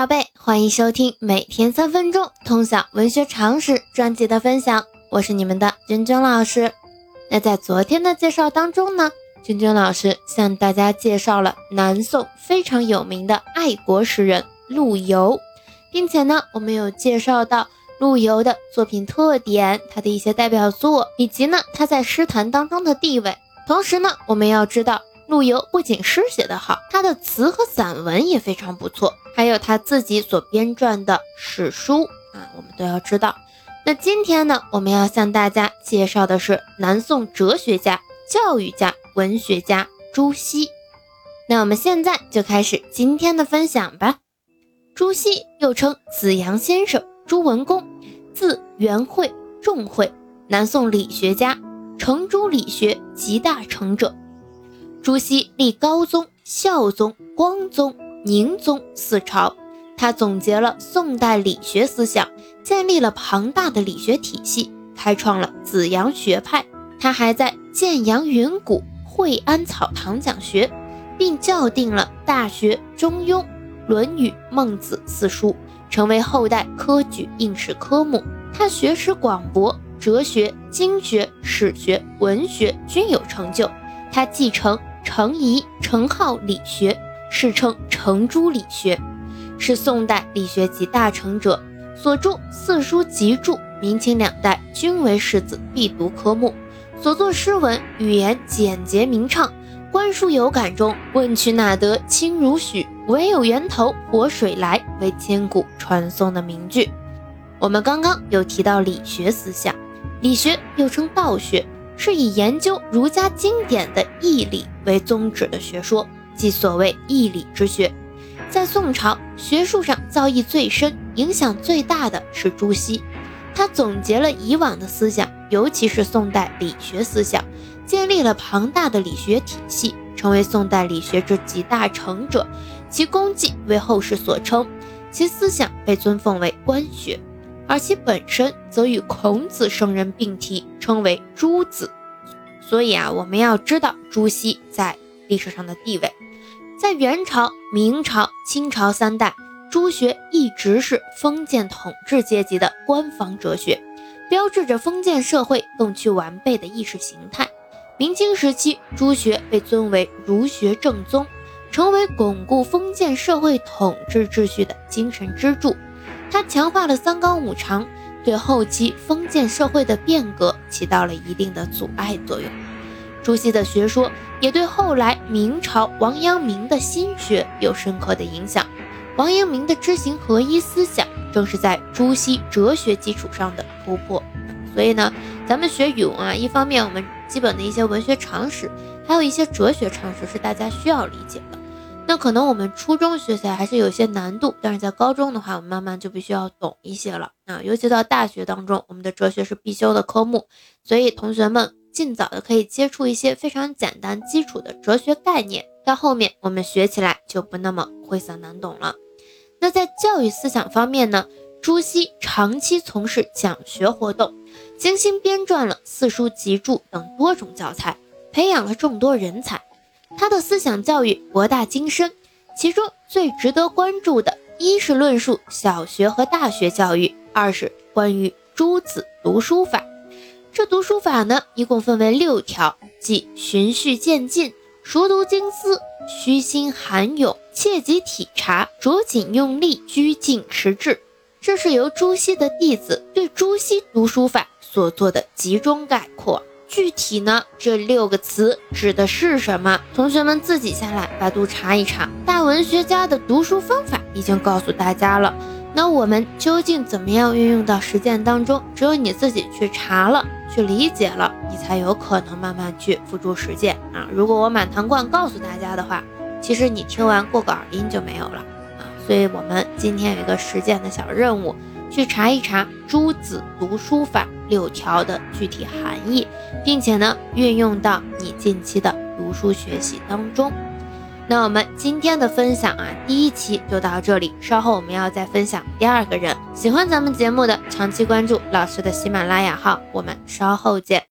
宝贝，欢迎收听每天三分钟通晓文学常识专辑的分享，我是你们的君君老师。那在昨天的介绍当中呢，君君老师向大家介绍了南宋非常有名的爱国诗人陆游，并且呢，我们有介绍到陆游的作品特点，他的一些代表作，以及呢他在诗坛当中的地位。同时呢，我们要知道。陆游不仅诗写得好，他的词和散文也非常不错，还有他自己所编撰的史书啊，我们都要知道。那今天呢，我们要向大家介绍的是南宋哲学家、教育家、文学家朱熹。那我们现在就开始今天的分享吧。朱熹又称子阳先生、朱文公，字元惠、仲惠，南宋理学家，程朱理学集大成者。朱熹立高宗、孝宗、光宗、宁宗四朝，他总结了宋代理学思想，建立了庞大的理学体系，开创了子阳学派。他还在建阳云谷、惠安草堂讲学，并校订了《大学》《中庸》《论语》《孟子》四书，成为后代科举应试科目。他学识广博，哲学、经学、史学、文学均有成就。他继承。程颐、程颢理学，世称程朱理学，是宋代理学集大成者。所著四书集注，明清两代均为士子必读科目。所作诗文语言简洁明畅，《观书有感》中“问渠哪得清如许，唯有源头活水来”为千古传颂的名句。我们刚刚有提到理学思想，理学又称道学。是以研究儒家经典的义理为宗旨的学说，即所谓义理之学。在宋朝，学术上造诣最深、影响最大的是朱熹。他总结了以往的思想，尤其是宋代理学思想，建立了庞大的理学体系，成为宋代理学之集大成者。其功绩为后世所称，其思想被尊奉为官学。而其本身则与孔子圣人并提，称为朱子。所以啊，我们要知道朱熹在历史上的地位。在元朝、明朝、清朝三代，朱学一直是封建统治阶级的官方哲学，标志着封建社会更趋完备的意识形态。明清时期，朱学被尊为儒学正宗，成为巩固封建社会统治秩序的精神支柱。他强化了三纲五常，对后期封建社会的变革起到了一定的阻碍作用。朱熹的学说也对后来明朝王阳明的心学有深刻的影响。王阳明的知行合一思想正是在朱熹哲学基础上的突破。所以呢，咱们学语文啊，一方面我们基本的一些文学常识，还有一些哲学常识是大家需要理解的。那可能我们初中学起来还是有些难度，但是在高中的话，我们慢慢就必须要懂一些了啊。尤其到大学当中，我们的哲学是必修的科目，所以同学们尽早的可以接触一些非常简单基础的哲学概念，到后面我们学起来就不那么晦涩难懂了。那在教育思想方面呢，朱熹长期从事讲学活动，精心编撰了四书集注等多种教材，培养了众多人才。他的思想教育博大精深，其中最值得关注的，一是论述小学和大学教育，二是关于诸子读书法。这读书法呢，一共分为六条，即循序渐进、熟读经思、虚心涵咏、切己体察、着紧用力、拘谨持志。这是由朱熹的弟子对朱熹读书法所做的集中概括。具体呢，这六个词指的是什么？同学们自己下来百度查一查。大文学家的读书方法已经告诉大家了，那我们究竟怎么样运用到实践当中？只有你自己去查了，去理解了，你才有可能慢慢去付诸实践啊！如果我满堂灌告诉大家的话，其实你听完过个耳音就没有了啊！所以我们今天有一个实践的小任务。去查一查朱子读书法六条的具体含义，并且呢运用到你近期的读书学习当中。那我们今天的分享啊，第一期就到这里，稍后我们要再分享第二个人。喜欢咱们节目的，长期关注老师的喜马拉雅号，我们稍后见。